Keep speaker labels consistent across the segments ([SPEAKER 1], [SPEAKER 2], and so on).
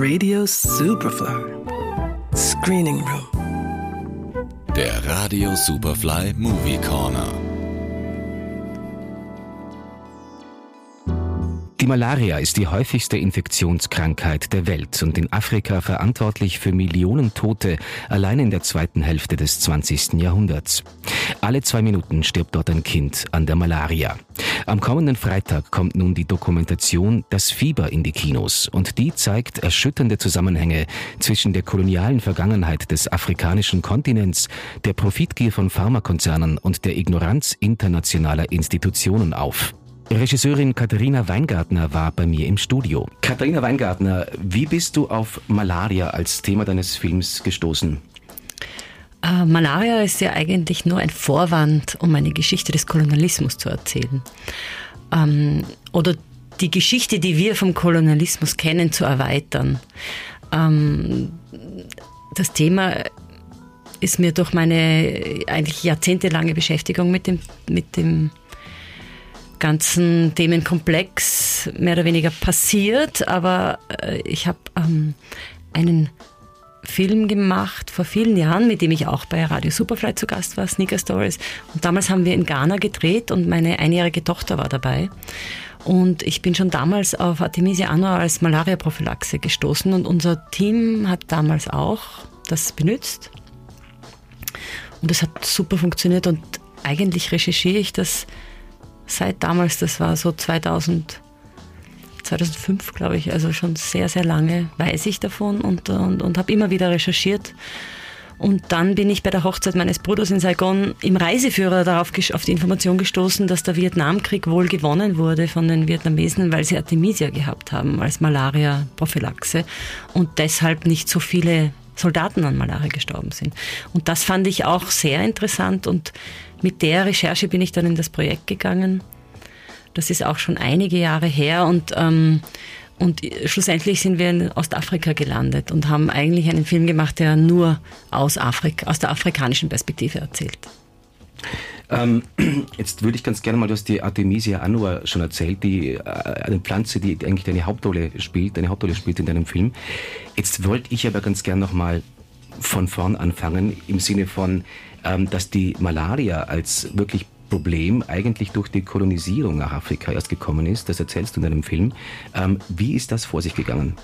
[SPEAKER 1] Radio Superfly. Screening Room.
[SPEAKER 2] Der Radio Superfly Movie Corner.
[SPEAKER 3] Die Malaria ist die häufigste Infektionskrankheit der Welt und in Afrika verantwortlich für Millionen Tote allein in der zweiten Hälfte des 20. Jahrhunderts. Alle zwei Minuten stirbt dort ein Kind an der Malaria. Am kommenden Freitag kommt nun die Dokumentation Das Fieber in die Kinos und die zeigt erschütternde Zusammenhänge zwischen der kolonialen Vergangenheit des afrikanischen Kontinents, der Profitgier von Pharmakonzernen und der Ignoranz internationaler Institutionen auf. Regisseurin Katharina Weingartner war bei mir im Studio. Katharina Weingartner, wie bist du auf Malaria als Thema deines Films gestoßen?
[SPEAKER 4] Äh, Malaria ist ja eigentlich nur ein Vorwand, um eine Geschichte des Kolonialismus zu erzählen. Ähm, oder die Geschichte, die wir vom Kolonialismus kennen, zu erweitern. Ähm, das Thema ist mir durch meine eigentlich jahrzehntelange Beschäftigung mit dem, mit dem ganzen Themenkomplex mehr oder weniger passiert, aber äh, ich habe ähm, einen Film gemacht vor vielen Jahren, mit dem ich auch bei Radio Superfly zu Gast war, Sneaker Stories. Und damals haben wir in Ghana gedreht und meine einjährige Tochter war dabei. Und ich bin schon damals auf Artemisia annua als Malaria-Prophylaxe gestoßen und unser Team hat damals auch das benutzt. Und es hat super funktioniert und eigentlich recherchiere ich das seit damals, das war so 2000, 2005, glaube ich, also schon sehr, sehr lange weiß ich davon und, und, und habe immer wieder recherchiert. Und dann bin ich bei der Hochzeit meines Bruders in Saigon im Reiseführer darauf auf die Information gestoßen, dass der Vietnamkrieg wohl gewonnen wurde von den Vietnamesen, weil sie Artemisia gehabt haben als Malaria-Prophylaxe und deshalb nicht so viele Soldaten an Malaria gestorben sind. Und das fand ich auch sehr interessant und mit der Recherche bin ich dann in das Projekt gegangen. Das ist auch schon einige Jahre her und, ähm, und schlussendlich sind wir in Ostafrika gelandet und haben eigentlich einen Film gemacht, der nur aus Afrika, aus der afrikanischen Perspektive erzählt.
[SPEAKER 3] Ähm, jetzt würde ich ganz gerne mal, du hast die Artemisia annua schon erzählt, die äh, eine Pflanze, die eigentlich eine Hauptrolle spielt, eine Hauptrolle spielt in deinem Film. Jetzt wollte ich aber ganz gerne nochmal von vorn anfangen, im Sinne von, ähm, dass die Malaria als wirklich Problem eigentlich durch die Kolonisierung nach Afrika erst gekommen ist. Das erzählst du in deinem Film. Ähm, wie ist das vor sich gegangen?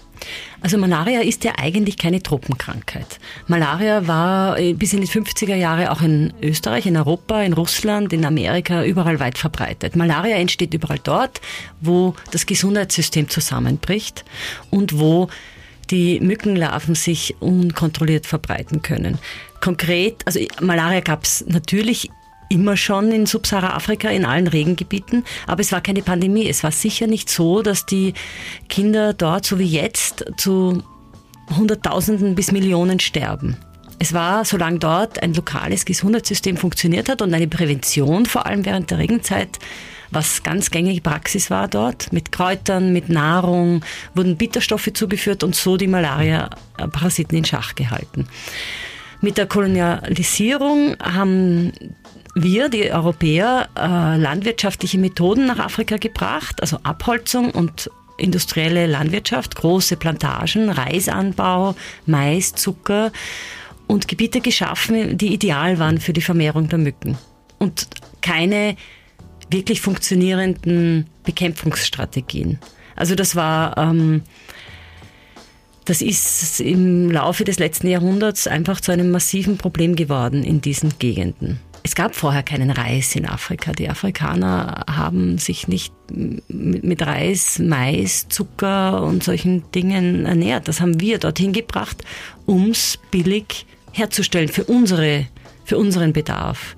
[SPEAKER 4] Also Malaria ist ja eigentlich keine Tropenkrankheit. Malaria war äh, bis in die 50er Jahre auch in Österreich, in Europa, in Russland, in Amerika überall weit verbreitet. Malaria entsteht überall dort, wo das Gesundheitssystem zusammenbricht und wo die Mückenlarven sich unkontrolliert verbreiten können. Konkret, also Malaria gab es natürlich immer schon in Subsahara-Afrika, in allen Regengebieten, aber es war keine Pandemie. Es war sicher nicht so, dass die Kinder dort, so wie jetzt, zu Hunderttausenden bis Millionen sterben. Es war, solange dort ein lokales Gesundheitssystem funktioniert hat und eine Prävention, vor allem während der Regenzeit, was ganz gängige Praxis war dort. Mit Kräutern, mit Nahrung wurden Bitterstoffe zugeführt und so die Malaria-Parasiten in Schach gehalten. Mit der Kolonialisierung haben wir, die Europäer, äh, landwirtschaftliche Methoden nach Afrika gebracht, also Abholzung und industrielle Landwirtschaft, große Plantagen, Reisanbau, Mais, Zucker und Gebiete geschaffen, die ideal waren für die Vermehrung der Mücken. Und keine wirklich funktionierenden Bekämpfungsstrategien. Also das war, ähm, das ist im Laufe des letzten Jahrhunderts einfach zu einem massiven Problem geworden in diesen Gegenden. Es gab vorher keinen Reis in Afrika. Die Afrikaner haben sich nicht mit Reis, Mais, Zucker und solchen Dingen ernährt. Das haben wir dorthin gebracht, um es billig herzustellen für unsere, für unseren Bedarf.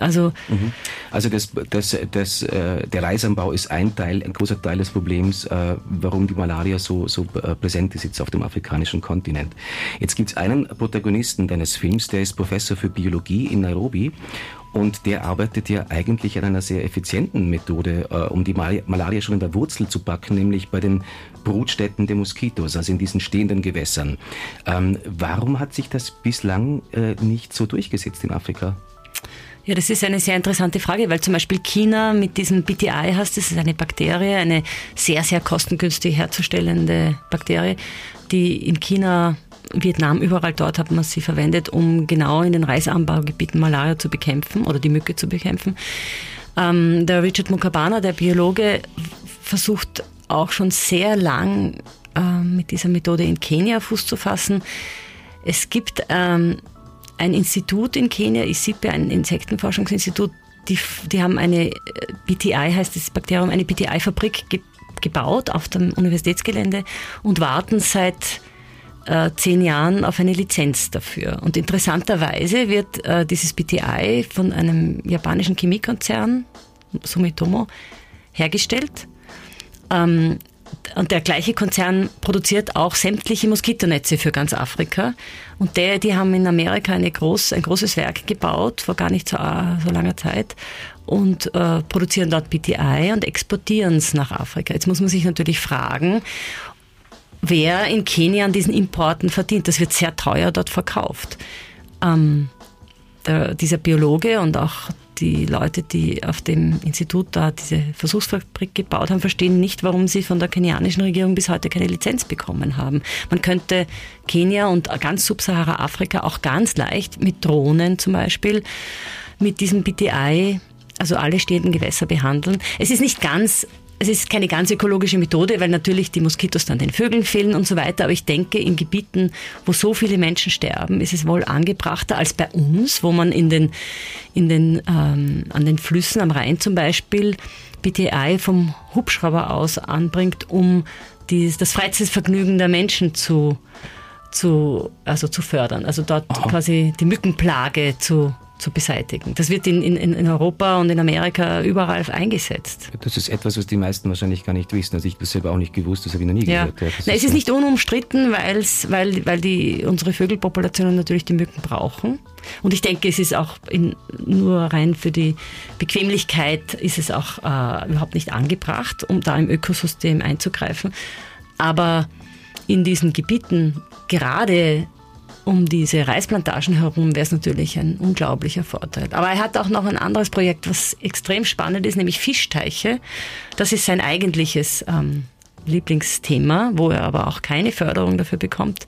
[SPEAKER 3] Also, mhm. also das, das, das, äh, der Reisanbau ist ein Teil, ein großer Teil des Problems, äh, warum die Malaria so, so äh, präsent ist jetzt auf dem afrikanischen Kontinent. Jetzt gibt es einen Protagonisten deines Films, der ist Professor für Biologie in Nairobi und der arbeitet ja eigentlich an einer sehr effizienten Methode, äh, um die Mal Malaria schon in der Wurzel zu packen, nämlich bei den Brutstätten der Moskitos, also in diesen stehenden Gewässern. Ähm, warum hat sich das bislang äh, nicht so durchgesetzt in Afrika?
[SPEAKER 4] Ja, das ist eine sehr interessante Frage, weil zum Beispiel China mit diesem BTI hast, das ist eine Bakterie, eine sehr, sehr kostengünstig herzustellende Bakterie. die in China, Vietnam, überall dort hat man sie verwendet, um genau in den Reisanbaugebieten Malaria zu bekämpfen oder die Mücke zu bekämpfen. Ähm, der Richard Mukabana, der Biologe, versucht auch schon sehr lang äh, mit dieser Methode in Kenia Fuß zu fassen. Es gibt ähm, ein Institut in Kenia, ISIPE, ein Insektenforschungsinstitut, die, die haben eine äh, BTI, heißt das Bakterium, eine BTI-Fabrik ge gebaut auf dem Universitätsgelände und warten seit äh, zehn Jahren auf eine Lizenz dafür. Und interessanterweise wird äh, dieses BTI von einem japanischen Chemiekonzern, Sumitomo, hergestellt. Ähm, und der gleiche Konzern produziert auch sämtliche Moskitonetze für ganz Afrika. Und der, die haben in Amerika eine groß, ein großes Werk gebaut, vor gar nicht so, äh, so langer Zeit, und äh, produzieren dort BTI und exportieren es nach Afrika. Jetzt muss man sich natürlich fragen, wer in Kenia an diesen Importen verdient. Das wird sehr teuer dort verkauft. Ähm, der, dieser Biologe und auch die Leute, die auf dem Institut da diese Versuchsfabrik gebaut haben, verstehen nicht, warum sie von der kenianischen Regierung bis heute keine Lizenz bekommen haben. Man könnte Kenia und ganz Subsahara-Afrika auch ganz leicht mit Drohnen zum Beispiel, mit diesem BTI, also alle stehenden Gewässer behandeln. Es ist nicht ganz es ist keine ganz ökologische Methode, weil natürlich die Moskitos dann den Vögeln fehlen und so weiter. Aber ich denke, in Gebieten, wo so viele Menschen sterben, ist es wohl angebrachter als bei uns, wo man in den, in den, ähm, an den Flüssen am Rhein zum Beispiel BTI vom Hubschrauber aus anbringt, um die, das Freizeitvergnügen der Menschen zu, zu, also zu fördern. Also dort Aha. quasi die Mückenplage zu zu beseitigen. Das wird in, in, in Europa und in Amerika überall eingesetzt.
[SPEAKER 3] Das ist etwas, was die meisten wahrscheinlich gar nicht wissen. Also ich das selber auch nicht gewusst, das habe ich noch nie
[SPEAKER 4] ja.
[SPEAKER 3] gehört. Ja,
[SPEAKER 4] ist es ist nicht unumstritten, weil's, weil, weil die, unsere Vögelpopulationen natürlich die Mücken brauchen. Und ich denke, es ist auch in, nur rein für die Bequemlichkeit ist es auch äh, überhaupt nicht angebracht, um da im Ökosystem einzugreifen. Aber in diesen Gebieten, gerade um diese Reisplantagen herum wäre es natürlich ein unglaublicher Vorteil. Aber er hat auch noch ein anderes Projekt, was extrem spannend ist, nämlich Fischteiche. Das ist sein eigentliches ähm, Lieblingsthema, wo er aber auch keine Förderung dafür bekommt.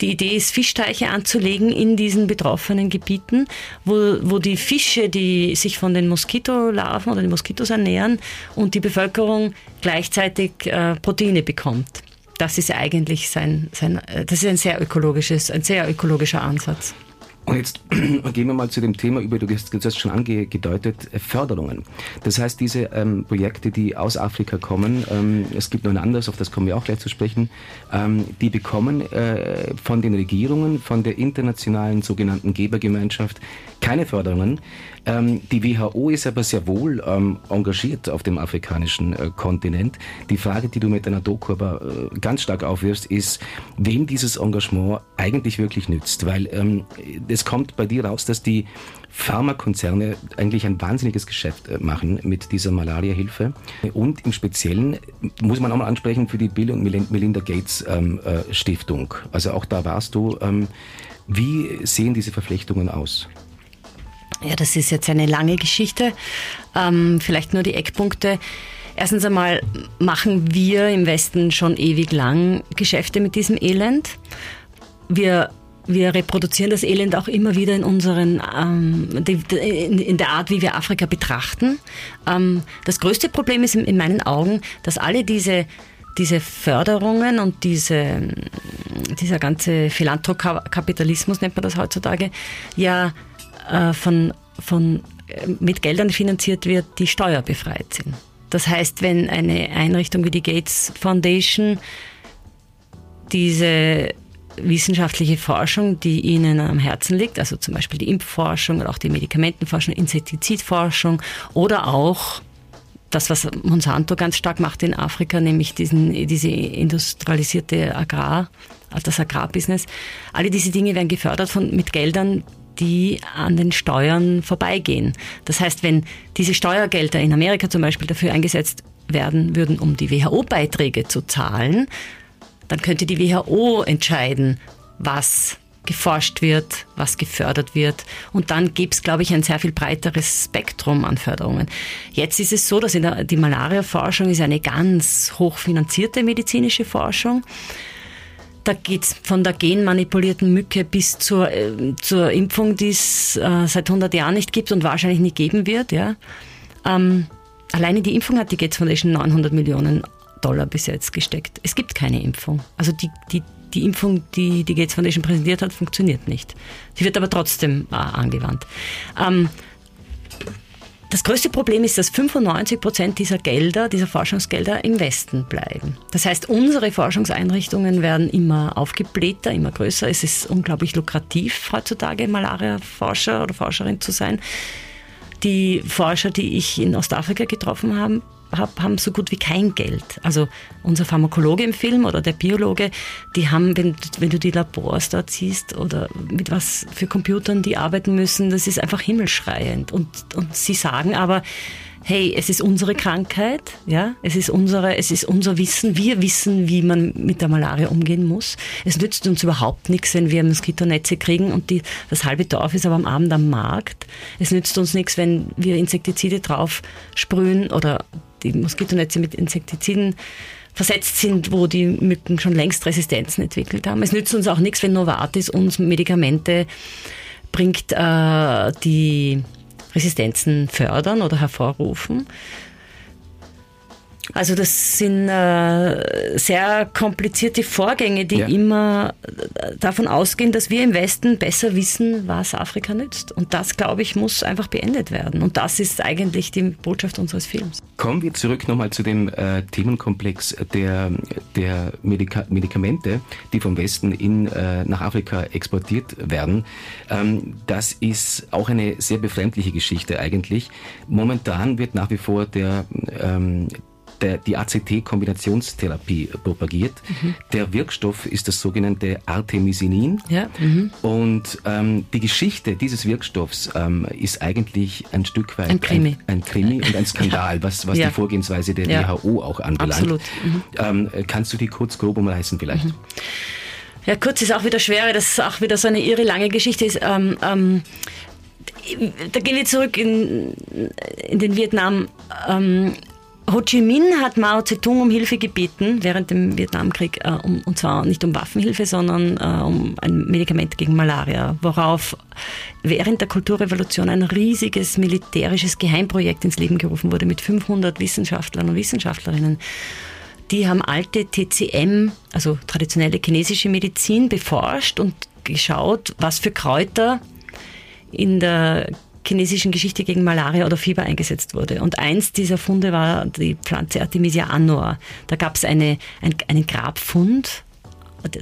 [SPEAKER 4] Die Idee ist, Fischteiche anzulegen in diesen betroffenen Gebieten, wo, wo die Fische, die sich von den Moskitolarven oder den Moskitos ernähren und die Bevölkerung gleichzeitig äh, Proteine bekommt das ist eigentlich sein, sein das ist ein sehr ökologisches, ein sehr ökologischer Ansatz.
[SPEAKER 3] Und jetzt gehen wir mal zu dem Thema über, du hast schon angedeutet, äh, Förderungen. Das heißt, diese ähm, Projekte, die aus Afrika kommen, ähm, es gibt noch ein anderes, auf das kommen wir auch gleich zu sprechen, ähm, die bekommen äh, von den Regierungen, von der internationalen sogenannten Gebergemeinschaft keine Förderungen. Ähm, die WHO ist aber sehr wohl ähm, engagiert auf dem afrikanischen äh, Kontinent. Die Frage, die du mit deiner Doku aber äh, ganz stark aufwirfst, ist, wem dieses Engagement eigentlich wirklich nützt. Weil ähm, es kommt bei dir raus, dass die Pharmakonzerne eigentlich ein wahnsinniges Geschäft äh, machen mit dieser Malaria-Hilfe. Und im Speziellen muss man auch mal ansprechen für die Bill und Melinda Gates ähm, äh, Stiftung. Also auch da warst du. Ähm, wie sehen diese Verflechtungen aus?
[SPEAKER 4] Ja, das ist jetzt eine lange Geschichte. Ähm, vielleicht nur die Eckpunkte. Erstens einmal machen wir im Westen schon ewig lang Geschäfte mit diesem Elend. Wir wir reproduzieren das Elend auch immer wieder in unseren, ähm, in, der Art, wie wir Afrika betrachten. Ähm, das größte Problem ist in, in, meinen Augen, dass alle diese, diese Förderungen und diese, dieser ganze Philanthrokapitalismus, nennt man das heutzutage, ja äh, von, von, äh, mit Geldern finanziert wird, die steuerbefreit sind. Das heißt, wenn eine Einrichtung wie die Gates Foundation diese wissenschaftliche Forschung, die ihnen am Herzen liegt, also zum Beispiel die Impfforschung oder auch die Medikamentenforschung, Insektizidforschung oder auch das, was Monsanto ganz stark macht in Afrika, nämlich diesen, diese industrialisierte Agrar, das Agrarbusiness. Alle diese Dinge werden gefördert von, mit Geldern, die an den Steuern vorbeigehen. Das heißt, wenn diese Steuergelder in Amerika zum Beispiel dafür eingesetzt werden würden, um die WHO-Beiträge zu zahlen, dann könnte die WHO entscheiden, was geforscht wird, was gefördert wird. Und dann gäbe es, glaube ich, ein sehr viel breiteres Spektrum an Förderungen. Jetzt ist es so, dass in der, die Malaria-Forschung ist eine ganz hochfinanzierte medizinische Forschung da geht's von der genmanipulierten Mücke bis zur, äh, zur Impfung, die es äh, seit 100 Jahren nicht gibt und wahrscheinlich nie geben wird. Ja. Ähm, alleine die Impfung hat die Gates Foundation 900 Millionen Dollar bis jetzt gesteckt. Es gibt keine Impfung. Also die, die, die Impfung, die die Gates Foundation präsentiert hat, funktioniert nicht. Sie wird aber trotzdem äh, angewandt. Ähm, das größte Problem ist, dass 95 Prozent dieser Gelder, dieser Forschungsgelder im Westen bleiben. Das heißt, unsere Forschungseinrichtungen werden immer aufgeblähter, immer größer. Es ist unglaublich lukrativ heutzutage Malaria-Forscher oder Forscherin zu sein. Die Forscher, die ich in Ostafrika getroffen habe, hab, haben so gut wie kein Geld. Also unser Pharmakologe im Film oder der Biologe, die haben, wenn, wenn du die Labors dort siehst oder mit was für Computern die arbeiten müssen, das ist einfach himmelschreiend. Und, und sie sagen aber, hey, es ist unsere Krankheit, ja, es ist unsere, es ist unser Wissen. Wir wissen, wie man mit der Malaria umgehen muss. Es nützt uns überhaupt nichts, wenn wir Moskitonetze kriegen und die, das halbe Dorf ist aber am Abend am Markt. Es nützt uns nichts, wenn wir Insektizide drauf sprühen oder die Moskitonetze mit Insektiziden versetzt sind, wo die Mücken schon längst Resistenzen entwickelt haben. Es nützt uns auch nichts, wenn Novartis uns Medikamente bringt, äh, die Resistenzen fördern oder hervorrufen. Also das sind äh, sehr komplizierte Vorgänge, die ja. immer davon ausgehen, dass wir im Westen besser wissen, was Afrika nützt. Und das, glaube ich, muss einfach beendet werden. Und das ist eigentlich die Botschaft unseres Films.
[SPEAKER 3] Kommen wir zurück nochmal zu dem äh, Themenkomplex der, der Medika Medikamente, die vom Westen in, äh, nach Afrika exportiert werden. Ähm, das ist auch eine sehr befremdliche Geschichte eigentlich. Momentan wird nach wie vor der ähm, der, die ACT-Kombinationstherapie propagiert. Mhm. Der Wirkstoff ist das sogenannte Artemisinin. Ja. Mhm. Und ähm, die Geschichte dieses Wirkstoffs ähm, ist eigentlich ein Stück weit
[SPEAKER 4] ein Krimi,
[SPEAKER 3] ein, ein Krimi und ein Skandal, ja. was, was ja. die Vorgehensweise der. WHO auch anbelangt. Absolut. Mhm. Ähm, kannst du die kurz grob umreißen vielleicht? Mhm.
[SPEAKER 4] Ja, kurz ist auch wieder schwer, das ist auch wieder so eine irre lange Geschichte ist. Ähm, ähm, da gehen wir zurück in, in den Vietnam. Ähm, Ho Chi Minh hat Mao Zedong um Hilfe gebeten während dem Vietnamkrieg, äh, um, und zwar nicht um Waffenhilfe, sondern äh, um ein Medikament gegen Malaria, worauf während der Kulturrevolution ein riesiges militärisches Geheimprojekt ins Leben gerufen wurde mit 500 Wissenschaftlern und Wissenschaftlerinnen. Die haben alte TCM, also traditionelle chinesische Medizin, beforscht und geschaut, was für Kräuter in der chinesischen Geschichte gegen Malaria oder Fieber eingesetzt wurde. Und eins dieser Funde war die Pflanze Artemisia annua. Da gab es eine, ein, einen Grabfund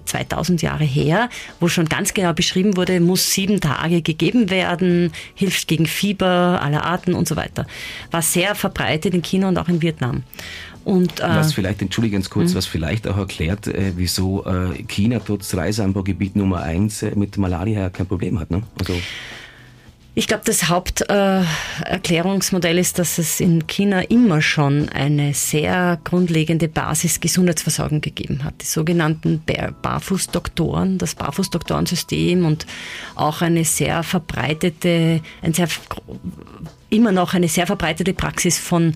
[SPEAKER 4] 2000 Jahre her, wo schon ganz genau beschrieben wurde, muss sieben Tage gegeben werden, hilft gegen Fieber aller Arten und so weiter. War sehr verbreitet in China und auch in Vietnam.
[SPEAKER 3] Und, äh, was vielleicht, entschuldige ganz kurz, mh. was vielleicht auch erklärt, äh, wieso äh, China trotz Reiseanbaugebiet Nummer eins äh, mit Malaria kein Problem hat. Ne? Also
[SPEAKER 4] ich glaube, das Haupterklärungsmodell äh, ist, dass es in China immer schon eine sehr grundlegende Basis-Gesundheitsversorgung gegeben hat. Die sogenannten Barfußdoktoren, das Barfußdoktorensystem und auch eine sehr verbreitete, ein sehr, immer noch eine sehr verbreitete Praxis von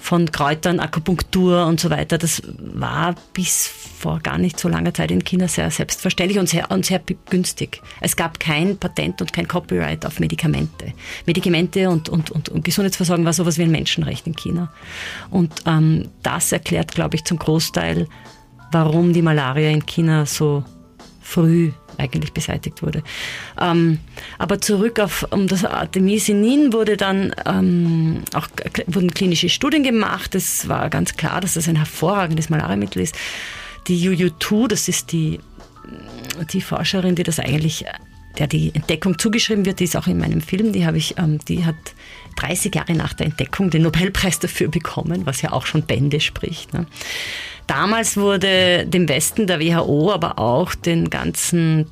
[SPEAKER 4] von Kräutern, Akupunktur und so weiter. Das war bis vor gar nicht so langer Zeit in China sehr selbstverständlich und sehr, und sehr günstig. Es gab kein Patent und kein Copyright auf Medikamente. Medikamente und, und, und, und Gesundheitsversorgung war sowas wie ein Menschenrecht in China. Und ähm, das erklärt, glaube ich, zum Großteil, warum die Malaria in China so früh eigentlich beseitigt wurde. Ähm, aber zurück auf um das Artemisinin wurde dann ähm, auch wurden klinische Studien gemacht. Es war ganz klar, dass das ein hervorragendes Malariamittel ist. Die UU2, das ist die, die Forscherin, die das eigentlich der die Entdeckung zugeschrieben wird, die ist auch in meinem Film, die habe ich, ähm, die hat 30 Jahre nach der Entdeckung den Nobelpreis dafür bekommen, was ja auch schon Bände spricht. Ne? Damals wurde dem Westen der WHO, aber auch den ganzen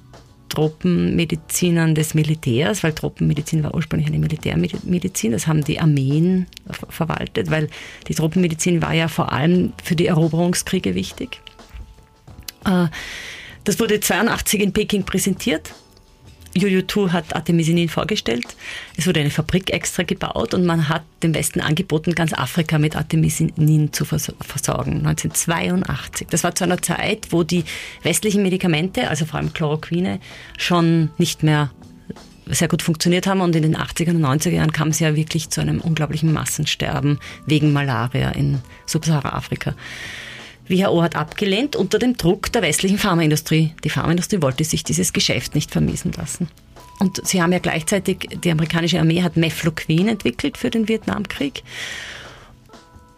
[SPEAKER 4] Tropenmedizinern des Militärs, weil Tropenmedizin war ursprünglich eine Militärmedizin, das haben die Armeen verwaltet, weil die Tropenmedizin war ja vor allem für die Eroberungskriege wichtig. Äh, das wurde 82 in Peking präsentiert UU2 hat Artemisinin vorgestellt. Es wurde eine Fabrik extra gebaut und man hat dem Westen angeboten, ganz Afrika mit Artemisinin zu versorgen. 1982. Das war zu einer Zeit, wo die westlichen Medikamente, also vor allem Chloroquine, schon nicht mehr sehr gut funktioniert haben und in den 80er und 90er Jahren kam es ja wirklich zu einem unglaublichen Massensterben wegen Malaria in Subsahara-Afrika. WHO hat abgelehnt unter dem Druck der westlichen Pharmaindustrie. Die Pharmaindustrie wollte sich dieses Geschäft nicht vermiesen lassen. Und sie haben ja gleichzeitig, die amerikanische Armee hat Mefloquin entwickelt für den Vietnamkrieg.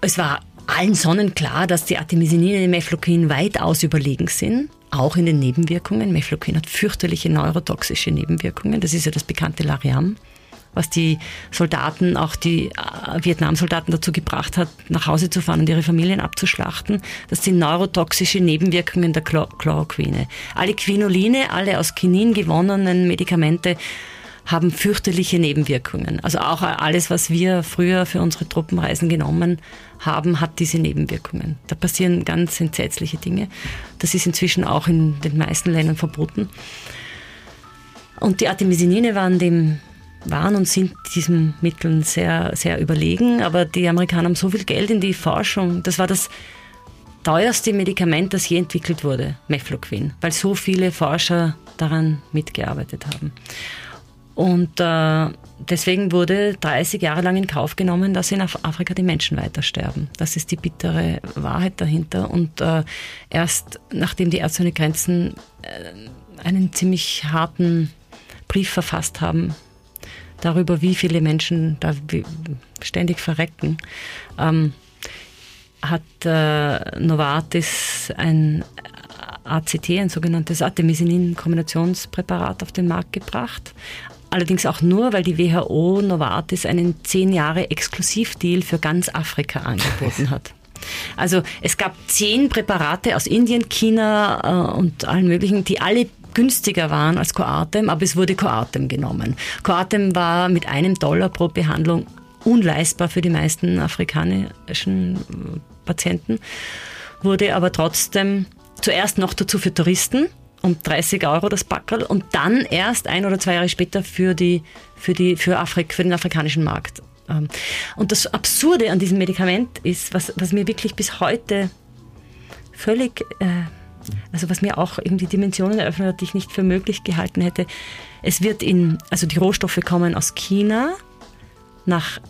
[SPEAKER 4] Es war allen Sonnen klar, dass die Artemisinine dem Mefloquin weitaus überlegen sind, auch in den Nebenwirkungen. Mefloquin hat fürchterliche neurotoxische Nebenwirkungen. Das ist ja das bekannte Lariam was die Soldaten, auch die äh, Vietnam-Soldaten dazu gebracht hat, nach Hause zu fahren und ihre Familien abzuschlachten. Das sind neurotoxische Nebenwirkungen der Chloroquine. Alle Quinoline, alle aus Kinin gewonnenen Medikamente haben fürchterliche Nebenwirkungen. Also auch alles, was wir früher für unsere Truppenreisen genommen haben, hat diese Nebenwirkungen. Da passieren ganz entsetzliche Dinge. Das ist inzwischen auch in den meisten Ländern verboten. Und die Artemisinine waren dem waren und sind diesen Mitteln sehr, sehr überlegen. Aber die Amerikaner haben so viel Geld in die Forschung. Das war das teuerste Medikament, das je entwickelt wurde, Mefloquin, weil so viele Forscher daran mitgearbeitet haben. Und äh, deswegen wurde 30 Jahre lang in Kauf genommen, dass in Afrika die Menschen weiter sterben. Das ist die bittere Wahrheit dahinter. Und äh, erst nachdem die Ärzte ohne Grenzen äh, einen ziemlich harten Brief verfasst haben, darüber, wie viele Menschen da ständig verrecken, ähm, hat äh, Novartis ein ACT, ein sogenanntes Artemisinin-Kombinationspräparat auf den Markt gebracht. Allerdings auch nur, weil die WHO Novartis einen zehn Jahre Exklusivdeal für ganz Afrika angeboten hat. Also es gab zehn Präparate aus Indien, China äh, und allen möglichen, die alle günstiger waren als Coartem, aber es wurde Coartem genommen. Coartem war mit einem Dollar pro Behandlung unleistbar für die meisten afrikanischen äh, Patienten, wurde aber trotzdem zuerst noch dazu für Touristen um 30 Euro das Backerl und dann erst ein oder zwei Jahre später für, die, für, die, für, Afrik, für den afrikanischen Markt. Ähm, und das Absurde an diesem Medikament ist, was, was mir wirklich bis heute völlig äh, also was mir auch irgendwie Dimensionen eröffnet hat, die ich nicht für möglich gehalten hätte. Es wird in, also die Rohstoffe kommen aus China nach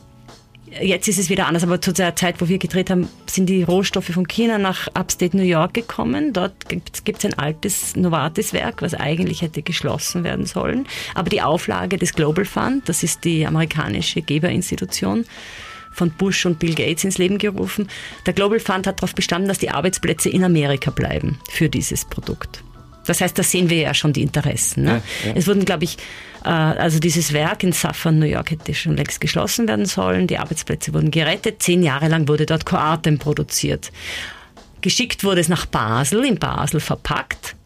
[SPEAKER 4] Jetzt ist es wieder anders, aber zu der Zeit, wo wir gedreht haben, sind die Rohstoffe von China nach Upstate New York gekommen. Dort gibt es ein altes Novartis-Werk, was eigentlich hätte geschlossen werden sollen. Aber die Auflage des Global Fund, das ist die amerikanische Geberinstitution, von Bush und Bill Gates ins Leben gerufen. Der Global Fund hat darauf bestanden, dass die Arbeitsplätze in Amerika bleiben für dieses Produkt. Das heißt, da sehen wir ja schon die Interessen. Ne? Ja, ja. Es wurden, glaube ich, äh, also dieses Werk in Saffron, New York, hätte schon längst geschlossen werden sollen. Die Arbeitsplätze wurden gerettet. Zehn Jahre lang wurde dort Coartem produziert. Geschickt wurde es nach Basel, in Basel verpackt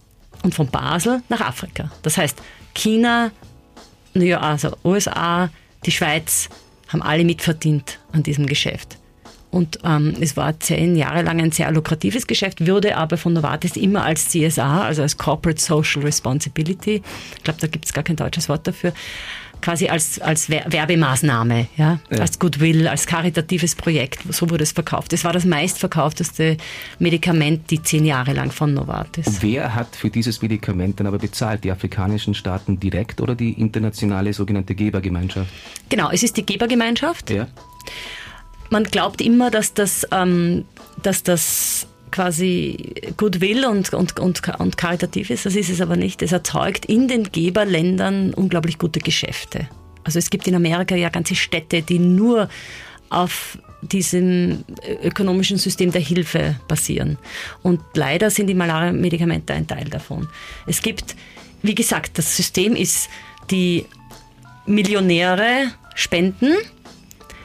[SPEAKER 4] und von Basel nach Afrika. Das heißt, China, also USA, die Schweiz, haben alle mitverdient an diesem Geschäft. Und ähm, es war zehn Jahre lang ein sehr lukratives Geschäft, würde aber von Novartis immer als CSA, also als Corporate Social Responsibility, ich glaube, da gibt es gar kein deutsches Wort dafür, quasi als, als Werbemaßnahme, ja? ja? als Goodwill, als karitatives Projekt. So wurde es verkauft. Es war das meistverkaufteste Medikament die zehn Jahre lang von Novartis.
[SPEAKER 3] Wer hat für dieses Medikament dann aber bezahlt? Die afrikanischen Staaten direkt oder die internationale sogenannte Gebergemeinschaft?
[SPEAKER 4] Genau, es ist die Gebergemeinschaft.
[SPEAKER 3] Ja.
[SPEAKER 4] Man glaubt immer, dass das, ähm, dass das quasi Goodwill und, und, und, und karitativ ist. Das ist es aber nicht. Es erzeugt in den Geberländern unglaublich gute Geschäfte. Also es gibt in Amerika ja ganze Städte, die nur auf diesem ökonomischen System der Hilfe basieren. Und leider sind die Malaria-Medikamente ein Teil davon. Es gibt, wie gesagt, das System ist, die Millionäre spenden,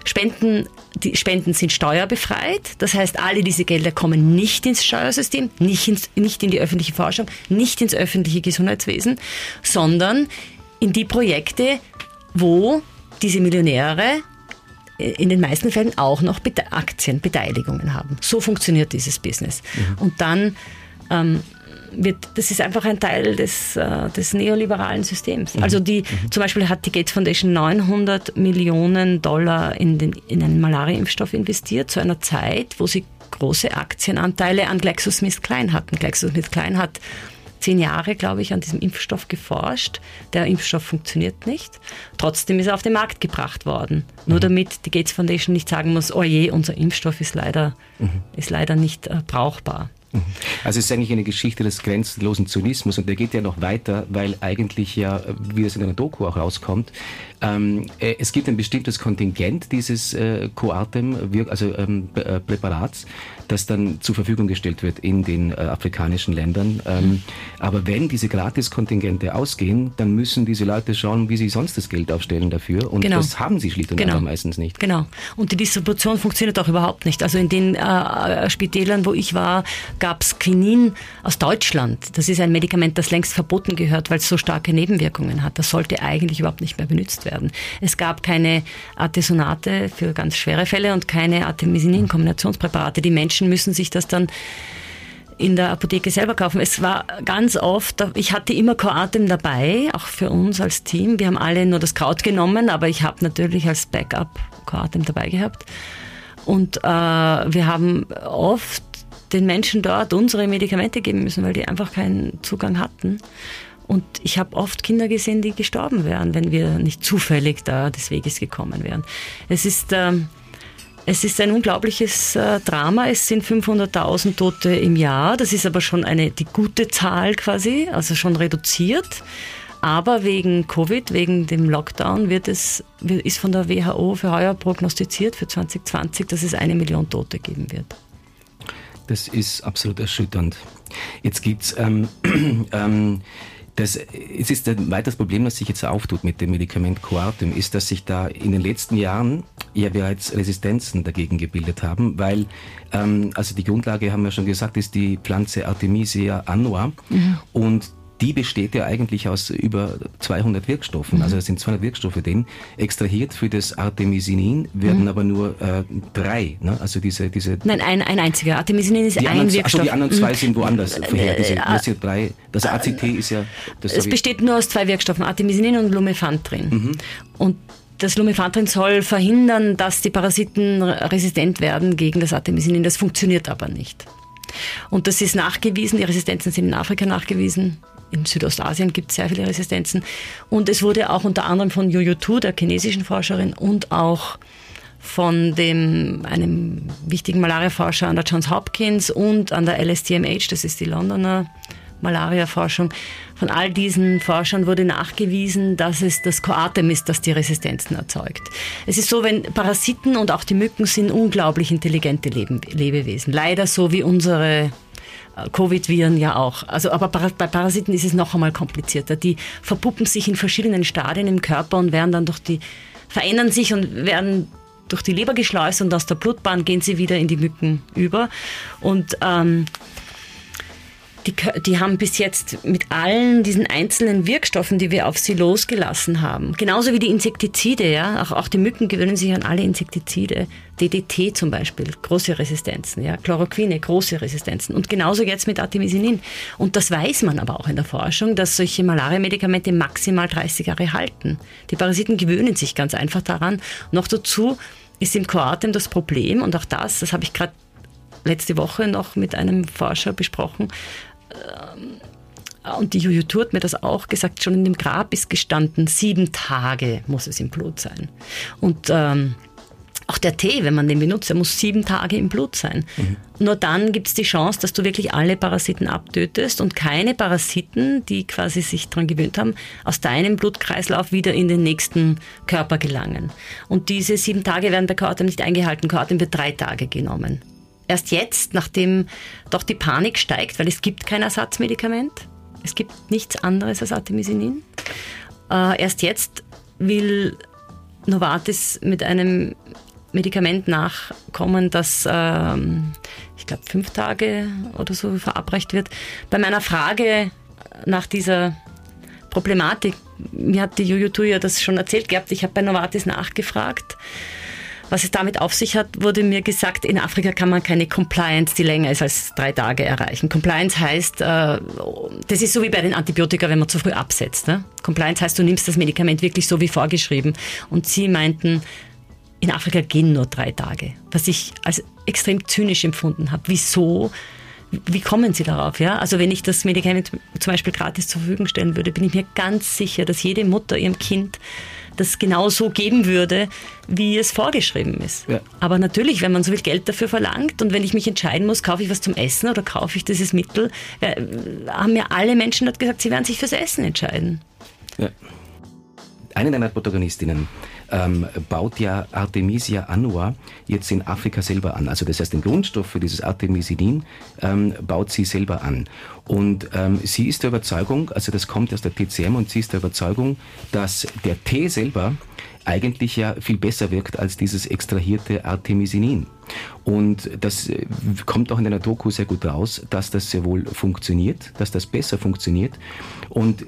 [SPEAKER 4] spenden die Spenden sind steuerbefreit. Das heißt, alle diese Gelder kommen nicht ins Steuersystem, nicht, ins, nicht in die öffentliche Forschung, nicht ins öffentliche Gesundheitswesen, sondern in die Projekte, wo diese Millionäre äh, in den meisten Fällen auch noch Aktien, Beteiligungen haben. So funktioniert dieses Business. Mhm. Und dann ähm, wird, das ist einfach ein Teil des, äh, des neoliberalen Systems. Mhm. Also die, mhm. zum Beispiel hat die Gates Foundation 900 Millionen Dollar in, den, in einen Malaria-Impfstoff investiert, zu einer Zeit, wo sie große Aktienanteile an GlaxoSmithKline hatten. GlaxoSmithKline hat zehn Jahre, glaube ich, an diesem Impfstoff geforscht. Der Impfstoff funktioniert nicht. Trotzdem ist er auf den Markt gebracht worden. Nur mhm. damit die Gates Foundation nicht sagen muss, oh je, unser Impfstoff ist leider, mhm. ist leider nicht äh, brauchbar.
[SPEAKER 3] Also es ist eigentlich eine Geschichte des grenzenlosen Zynismus und der geht ja noch weiter, weil eigentlich ja, wie es in einer Doku auch rauskommt, ähm, äh, es gibt ein bestimmtes Kontingent dieses äh, Coartem, also ähm, äh, Präparats, das dann zur Verfügung gestellt wird in den äh, afrikanischen Ländern. Ähm, aber wenn diese Gratiskontingente ausgehen, dann müssen diese Leute schauen, wie sie sonst das Geld aufstellen dafür. Und genau. das haben sie schlicht und genau. meistens nicht.
[SPEAKER 4] Genau. Und die Distribution funktioniert auch überhaupt nicht. Also in den äh, Spitälern, wo ich war, gab es Quinin aus Deutschland. Das ist ein Medikament, das längst verboten gehört, weil es so starke Nebenwirkungen hat. Das sollte eigentlich überhaupt nicht mehr benutzt werden. Es gab keine Artesonate für ganz schwere Fälle und keine Artemisinin-Kombinationspräparate. Die Menschen müssen sich das dann in der Apotheke selber kaufen. Es war ganz oft, ich hatte immer Coatem dabei, auch für uns als Team. Wir haben alle nur das Kraut genommen, aber ich habe natürlich als Backup Coatem dabei gehabt. Und äh, wir haben oft den Menschen dort unsere Medikamente geben müssen, weil die einfach keinen Zugang hatten. Und ich habe oft Kinder gesehen, die gestorben wären, wenn wir nicht zufällig da des Weges gekommen wären. Es ist, äh, es ist ein unglaubliches äh, Drama. Es sind 500.000 Tote im Jahr. Das ist aber schon eine, die gute Zahl quasi, also schon reduziert. Aber wegen Covid, wegen dem Lockdown, wird es, ist von der WHO für heuer prognostiziert, für 2020, dass es eine Million Tote geben wird.
[SPEAKER 3] Das ist absolut erschütternd. Jetzt gibt's ähm, ähm, das, es ist ein weiteres Problem, das sich jetzt auftut mit dem Medikament Coartem, ist, dass sich da in den letzten Jahren ja bereits Resistenzen dagegen gebildet haben, weil, ähm, also die Grundlage, haben wir schon gesagt, ist die Pflanze Artemisia annua mhm. und die besteht ja eigentlich aus über 200 Wirkstoffen. Mhm. Also es sind 200 Wirkstoffe drin. Extrahiert für das Artemisinin werden mhm. aber nur äh, drei. Ne? Also diese, diese
[SPEAKER 4] Nein, ein, ein einziger. Artemisinin ist ein
[SPEAKER 3] anderen,
[SPEAKER 4] Wirkstoff.
[SPEAKER 3] Also die anderen zwei mhm. sind woanders äh, vorher. Diese, das, äh, drei, das ACT ist ja...
[SPEAKER 4] Das es besteht nur aus zwei Wirkstoffen, Artemisinin und Lumefantrin. Mhm. Und das Lumefantrin soll verhindern, dass die Parasiten resistent werden gegen das Artemisinin. Das funktioniert aber nicht. Und das ist nachgewiesen, die Resistenzen sind in Afrika nachgewiesen, in Südostasien gibt es sehr viele Resistenzen. Und es wurde auch unter anderem von Yu Tu, der chinesischen Forscherin, und auch von dem, einem wichtigen Malaria-Forscher an der Johns Hopkins und an der LSTMH, das ist die Londoner Malaria-Forschung. Von all diesen Forschern wurde nachgewiesen, dass es das Coatem ist, das die Resistenzen erzeugt. Es ist so, wenn Parasiten und auch die Mücken sind unglaublich intelligente Lebewesen. Leider so wie unsere Covid-Viren ja auch. Also, aber bei Parasiten ist es noch einmal komplizierter. Die verpuppen sich in verschiedenen Stadien im Körper und werden dann durch die, verändern sich und werden durch die Leber geschleust und aus der Blutbahn gehen sie wieder in die Mücken über. Und ähm, die, die haben bis jetzt mit allen diesen einzelnen Wirkstoffen, die wir auf sie losgelassen haben, genauso wie die Insektizide, ja, auch, auch die Mücken gewöhnen sich an alle Insektizide, DDT zum Beispiel, große Resistenzen, ja, Chloroquine, große Resistenzen und genauso jetzt mit Artemisinin. Und das weiß man aber auch in der Forschung, dass solche Malaria-Medikamente maximal 30 Jahre halten. Die Parasiten gewöhnen sich ganz einfach daran. Noch dazu ist im Kroatem das Problem, und auch das, das habe ich gerade letzte Woche noch mit einem Forscher besprochen, und die Juju hat mir das auch gesagt, schon in dem Grab ist gestanden, sieben Tage muss es im Blut sein. Und ähm, auch der Tee, wenn man den benutzt, der muss sieben Tage im Blut sein. Mhm. Nur dann gibt es die Chance, dass du wirklich alle Parasiten abtötest und keine Parasiten, die quasi sich daran gewöhnt haben, aus deinem Blutkreislauf wieder in den nächsten Körper gelangen. Und diese sieben Tage werden bei Coartem nicht eingehalten. Coartem wird drei Tage genommen erst jetzt, nachdem doch die Panik steigt, weil es gibt kein Ersatzmedikament, es gibt nichts anderes als Artemisinin, äh, erst jetzt will Novartis mit einem Medikament nachkommen, das, ähm, ich glaube, fünf Tage oder so verabreicht wird. Bei meiner Frage nach dieser Problematik, mir hat die Juju ja das schon erzählt gehabt, ich habe bei Novartis nachgefragt Was es damit auf sich hat, wurde mir gesagt, in Afrika kann man keine Compliance, die länger ist als drei Tage erreichen. Compliance heißt, äh, das ist so wie bei den Antibiotika, wenn man zu früh absetzt. Ne? Compliance heißt, du nimmst das Medikament wirklich so wie vorgeschrieben. Und sie meinten, in Afrika gehen nur drei Tage, was ich als extrem zynisch empfunden habe. Wieso? Wie kommen Sie darauf? Ja? Also wenn ich das Medikament zum Beispiel gratis zur Verfügung stellen würde, bin ich mir ganz sicher, dass jede Mutter ihrem Kind das genau so geben würde, wie es vorgeschrieben ist. Ja. Aber natürlich, wenn man so viel Geld dafür verlangt und wenn ich mich entscheiden muss, kaufe ich was zum Essen oder kaufe ich dieses Mittel, äh, haben ja alle Menschen dort gesagt, sie werden sich fürs Essen entscheiden. Ja.
[SPEAKER 3] Eine deiner Protagonistinnen ähm, baut ja Artemisia annua jetzt in Afrika selber an. Also das heißt, den Grundstoff für dieses Artemisidin ähm, baut sie selber an. Und ähm, sie ist der Überzeugung, also das kommt aus der TCM und sie ist der Überzeugung, dass der Tee selber eigentlich ja viel besser wirkt als dieses extrahierte Artemisinin. Und das äh, kommt auch in der Doku sehr gut raus, dass das sehr wohl funktioniert, dass das besser funktioniert. Und äh,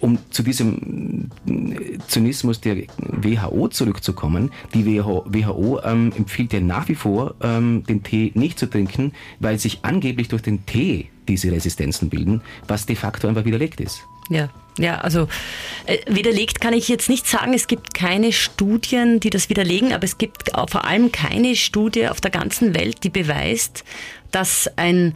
[SPEAKER 3] um zu diesem äh, Zynismus der WHO zurückzukommen, die WHO, WHO ähm, empfiehlt ja nach wie vor, ähm, den Tee nicht zu trinken, weil sich angeblich durch den Tee diese Resistenzen bilden, was de facto einfach widerlegt ist.
[SPEAKER 4] Ja, ja, also äh, widerlegt kann ich jetzt nicht sagen. Es gibt keine Studien, die das widerlegen, aber es gibt vor allem keine Studie auf der ganzen Welt, die beweist, dass ein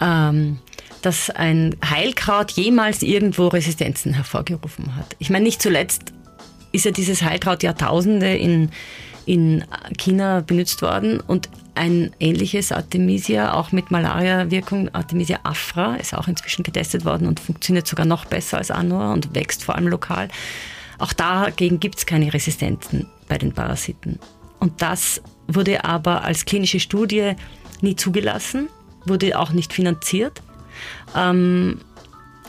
[SPEAKER 4] ähm, dass ein Heilkraut jemals irgendwo Resistenzen hervorgerufen hat. Ich meine, nicht zuletzt ist ja dieses Heilkraut Jahrtausende in, in China benutzt worden und ein ähnliches Artemisia, auch mit Malaria-Wirkung, Artemisia afra, ist auch inzwischen getestet worden und funktioniert sogar noch besser als Anua und wächst vor allem lokal. Auch dagegen gibt es keine Resistenzen bei den Parasiten. Und das wurde aber als klinische Studie nie zugelassen, wurde auch nicht finanziert. Ähm,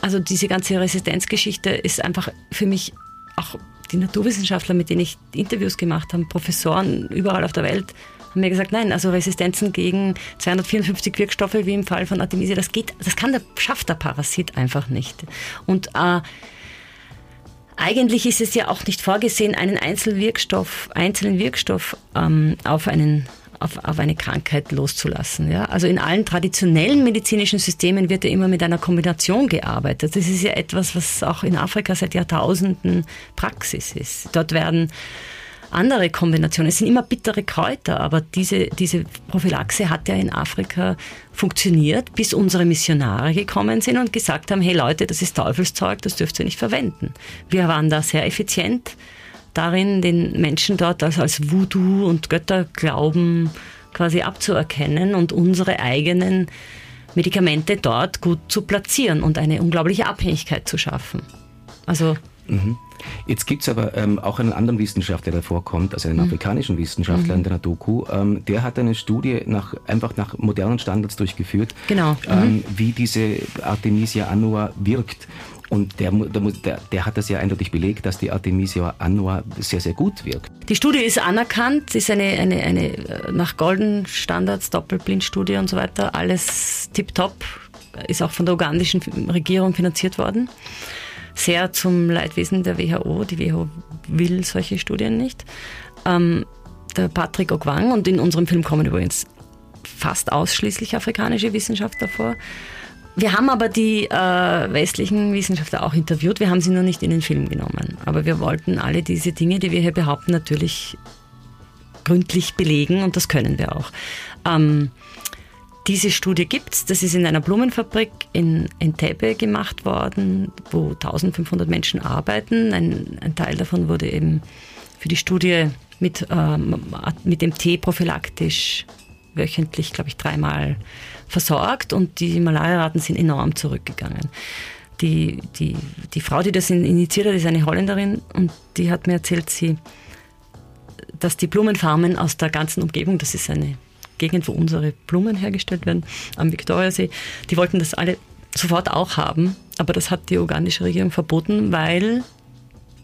[SPEAKER 4] also diese ganze Resistenzgeschichte ist einfach für mich auch die Naturwissenschaftler, mit denen ich Interviews gemacht habe, Professoren überall auf der Welt, haben mir gesagt, nein, also Resistenzen gegen 254 Wirkstoffe, wie im Fall von Artemisia, das geht, das kann der, schafft der Parasit einfach nicht. Und äh, eigentlich ist es ja auch nicht vorgesehen, einen Einzelwirkstoff, einzelnen Wirkstoff ähm, auf einen auf, auf eine Krankheit loszulassen. Ja? Also in allen traditionellen medizinischen Systemen wird ja immer mit einer Kombination gearbeitet. Das ist ja etwas, was auch in Afrika seit Jahrtausenden Praxis ist. Dort werden andere Kombinationen. Es sind immer bittere Kräuter, aber diese, diese Prophylaxe hat ja in Afrika funktioniert, bis unsere Missionare gekommen sind und gesagt haben, hey Leute, das ist Teufelszeug, das dürft ihr nicht verwenden. Wir waren da sehr effizient darin, den Menschen dort als, als Voodoo und Götterglauben quasi abzuerkennen und unsere eigenen Medikamente dort gut zu platzieren und eine unglaubliche Abhängigkeit zu schaffen. Also
[SPEAKER 3] mhm. Jetzt gibt es aber ähm, auch einen anderen Wissenschaftler, der vorkommt, also einen mhm. afrikanischen Wissenschaftler mhm. in der Doku. Ähm, der hat eine Studie nach, einfach nach modernen Standards durchgeführt,
[SPEAKER 4] genau.
[SPEAKER 3] ähm, mhm. wie diese Artemisia annua wirkt. Und der, der, der, hat das ja eindeutig belegt, dass die Artemisia annua sehr, sehr gut wirkt.
[SPEAKER 4] Die Studie ist anerkannt, ist eine, eine, eine äh, nach Golden Standards, Doppelblindstudie und so weiter, alles tipptopp, ist auch von der ugandischen Regierung finanziert worden sehr zum Leidwesen der WHO. Die WHO will solche Studien nicht. Ähm, der Patrick Ogwang und in unserem Film kommen übrigens fast ausschließlich afrikanische Wissenschaftler vor. Wir haben aber die äh, westlichen Wissenschaftler auch interviewt, wir haben sie nur nicht in den Film genommen. Aber wir wollten alle diese Dinge, die wir hier behaupten, natürlich gründlich belegen und das können wir auch. Ähm, diese Studie gibt es. Das ist in einer Blumenfabrik in Entebbe gemacht worden, wo 1500 Menschen arbeiten. Ein, ein Teil davon wurde eben für die Studie mit, ähm, mit dem Tee prophylaktisch wöchentlich, glaube ich, dreimal versorgt und die Malariaraten sind enorm zurückgegangen. Die, die, die Frau, die das initiiert hat, ist eine Holländerin und die hat mir erzählt, sie, dass die Blumenfarmen aus der ganzen Umgebung, das ist eine Gegend, wo unsere Blumen hergestellt werden, am Viktoriasee, die wollten das alle sofort auch haben, aber das hat die ugandische Regierung verboten, weil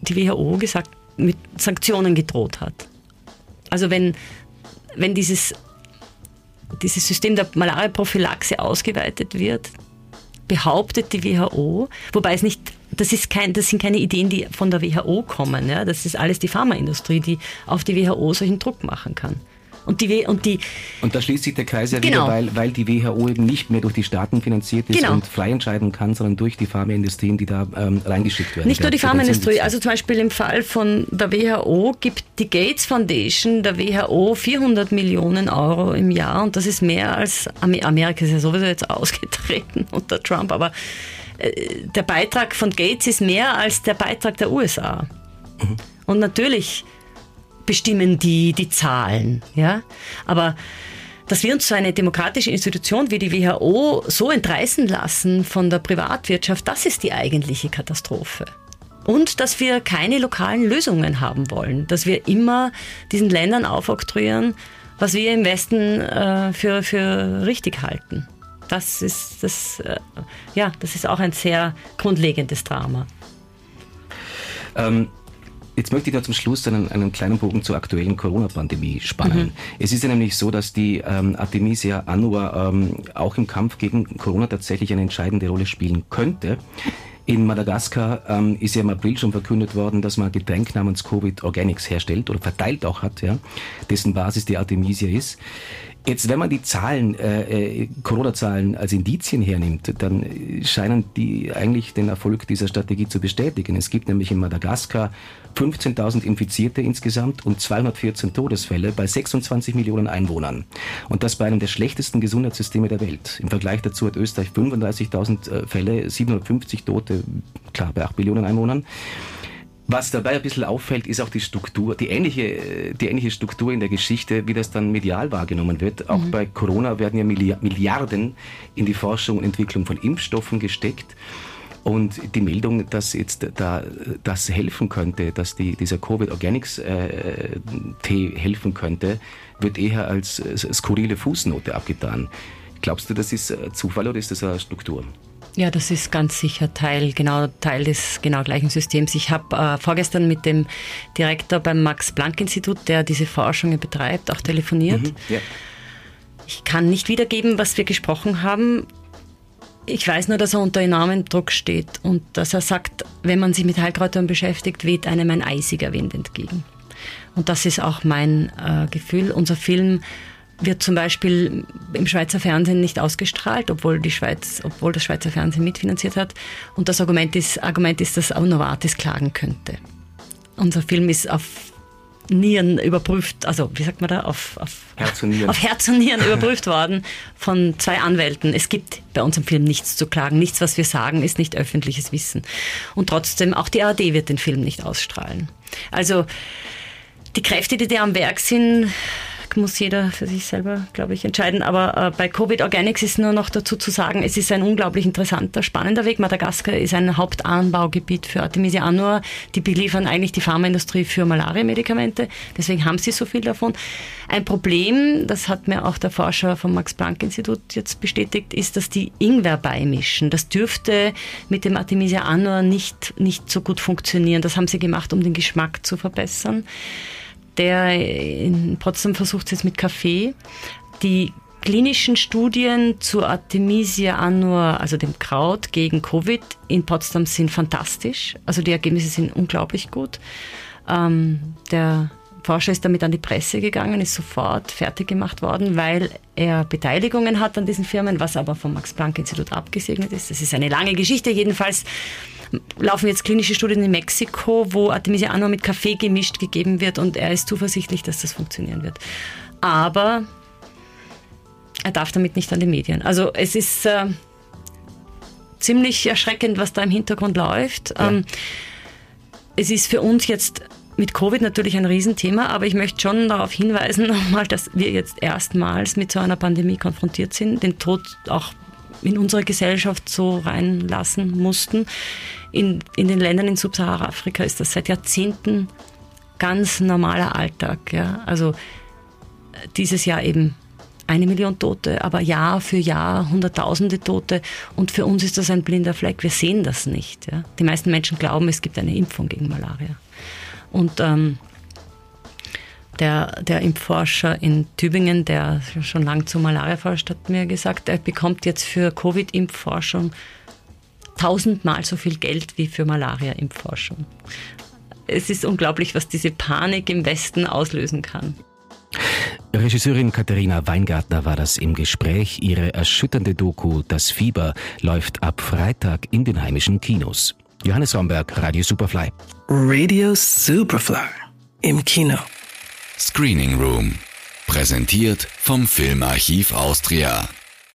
[SPEAKER 4] die WHO gesagt mit Sanktionen gedroht hat. Also wenn, wenn dieses, dieses System der Malaria-Prophylaxe ausgeweitet wird, behauptet die WHO, wobei es nicht das, ist kein, das sind keine Ideen, die von der WHO kommen. Ja? Das ist alles die Pharmaindustrie, die auf die WHO solchen Druck machen kann. Und, die, und, die,
[SPEAKER 3] und da schließt sich der Kreis ja
[SPEAKER 4] genau.
[SPEAKER 3] wieder, weil, weil die WHO eben nicht mehr durch die Staaten finanziert ist genau. und frei entscheiden kann, sondern durch die Pharmaindustrien, die da ähm, reingeschickt werden.
[SPEAKER 4] Nicht nur die Pharmaindustrie, also zum Beispiel im Fall von der WHO gibt die Gates Foundation der WHO 400 Millionen Euro im Jahr und das ist mehr als Amerika ist ja sowieso jetzt ausgetreten unter Trump, aber äh, der Beitrag von Gates ist mehr als der Beitrag der USA. Mhm. Und natürlich bestimmen die die Zahlen. Ja? Aber dass wir uns so eine demokratische Institution wie die WHO so entreißen lassen von der Privatwirtschaft, das ist die eigentliche Katastrophe. Und dass wir keine lokalen Lösungen haben wollen, dass wir immer diesen Ländern aufoktroyieren, was wir im Westen äh, für, für richtig halten. Das ist, das, äh, ja, das ist auch ein sehr grundlegendes Drama.
[SPEAKER 3] Ähm, Jetzt möchte ich da zum Schluss einen, einen kleinen Bogen zur aktuellen Corona-Pandemie spannen. Mhm. Es ist ja nämlich so, dass die ähm, Artemisia annua ähm, auch im Kampf gegen Corona tatsächlich eine entscheidende Rolle spielen könnte. In Madagaskar ähm, ist ja im April schon verkündet worden, dass man Getränk namens Covid Organics herstellt oder verteilt auch hat, ja, dessen Basis die Artemisia ist. Jetzt, wenn man die Zahlen, äh, äh, Corona-Zahlen als Indizien hernimmt, dann scheinen die eigentlich den Erfolg dieser Strategie zu bestätigen. Es gibt nämlich in Madagaskar 15.000 Infizierte insgesamt und 214 Todesfälle bei 26 Millionen Einwohnern. Und das bei einem der schlechtesten Gesundheitssysteme der Welt. Im Vergleich dazu hat Österreich 35.000 äh, Fälle, 750 Tote, klar, bei 8 Millionen Einwohnern. Was dabei ein bisschen auffällt, ist auch die Struktur, die ähnliche, die ähnliche Struktur in der Geschichte, wie das dann medial wahrgenommen wird. Auch mhm. bei Corona werden ja Milliarden in die Forschung und Entwicklung von Impfstoffen gesteckt. Und die Meldung, dass jetzt da das helfen könnte, dass die, dieser Covid Organics äh, Tee helfen könnte, wird eher als skurrile Fußnote abgetan. Glaubst du, das ist Zufall oder ist das eine Struktur?
[SPEAKER 4] Ja, das ist ganz sicher Teil, genau Teil des genau gleichen Systems. Ich habe äh, vorgestern mit dem Direktor beim Max-Planck-Institut, der diese Forschung betreibt, auch telefoniert. Mhm, ja. Ich kann nicht wiedergeben, was wir gesprochen haben. Ich weiß nur, dass er unter enormem Druck steht und dass er sagt, wenn man sich mit Heilkräutern beschäftigt, weht einem ein eisiger Wind entgegen. Und das ist auch mein äh, Gefühl. Unser Film wird zum Beispiel im Schweizer Fernsehen nicht ausgestrahlt, obwohl, die Schweiz, obwohl das Schweizer Fernsehen mitfinanziert hat. Und das Argument ist, Argument ist, dass auch Novartis klagen könnte. Unser Film ist auf Nieren überprüft, also wie sagt man da, auf, auf,
[SPEAKER 3] Herz und Nieren,
[SPEAKER 4] auf Herz und Nieren überprüft worden von zwei Anwälten. Es gibt bei unserem Film nichts zu klagen. Nichts, was wir sagen, ist nicht öffentliches Wissen. Und trotzdem, auch die ARD wird den Film nicht ausstrahlen. Also die Kräfte, die da am Werk sind, muss jeder für sich selber, glaube ich, entscheiden. Aber äh, bei Covid Organics ist nur noch dazu zu sagen, es ist ein unglaublich interessanter, spannender Weg. Madagaskar ist ein Hauptanbaugebiet für Artemisia annua. Die beliefern eigentlich die Pharmaindustrie für Malaria-Medikamente. Deswegen haben sie so viel davon. Ein Problem, das hat mir auch der Forscher vom Max-Planck-Institut jetzt bestätigt, ist, dass die Ingwer beimischen. Das dürfte mit dem Artemisia annua nicht, nicht so gut funktionieren. Das haben sie gemacht, um den Geschmack zu verbessern der in Potsdam versucht es jetzt mit Kaffee. Die klinischen Studien zu Artemisia annua, also dem Kraut gegen Covid in Potsdam sind fantastisch. Also die Ergebnisse sind unglaublich gut. Ähm, der Forscher ist damit an die Presse gegangen, ist sofort fertig gemacht worden, weil er Beteiligungen hat an diesen Firmen, was aber vom Max-Planck-Institut abgesegnet ist. Das ist eine lange Geschichte. Jedenfalls laufen jetzt klinische Studien in Mexiko, wo Artemisia annua mit Kaffee gemischt gegeben wird und er ist zuversichtlich, dass das funktionieren wird. Aber er darf damit nicht an die Medien. Also es ist äh, ziemlich erschreckend, was da im Hintergrund läuft. Ja. Ähm, es ist für uns jetzt mit Covid natürlich ein Riesenthema, aber ich möchte schon darauf hinweisen nochmal, dass wir jetzt erstmals mit so einer Pandemie konfrontiert sind, den Tod auch in unsere Gesellschaft so reinlassen mussten. In, in den Ländern in Subsahara-Afrika ist das seit Jahrzehnten ganz normaler Alltag. Ja? Also dieses Jahr eben eine Million Tote, aber Jahr für Jahr Hunderttausende Tote. Und für uns ist das ein blinder Fleck. Wir sehen das nicht. Ja? Die meisten Menschen glauben, es gibt eine Impfung gegen Malaria. Und ähm, der, der Impfforscher in Tübingen, der schon lange zu Malaria forscht, hat mir gesagt, er bekommt jetzt für Covid-Impfforschung tausendmal so viel Geld wie für Malaria-Impfforschung. Es ist unglaublich, was diese Panik im Westen auslösen kann.
[SPEAKER 3] Regisseurin Katharina Weingartner war das im Gespräch. Ihre erschütternde Doku Das Fieber läuft ab Freitag in den heimischen Kinos. Johannes Romberg, Radio Superfly.
[SPEAKER 1] Radio Superfly im Kino.
[SPEAKER 2] Screening Room. Präsentiert vom Filmarchiv Austria.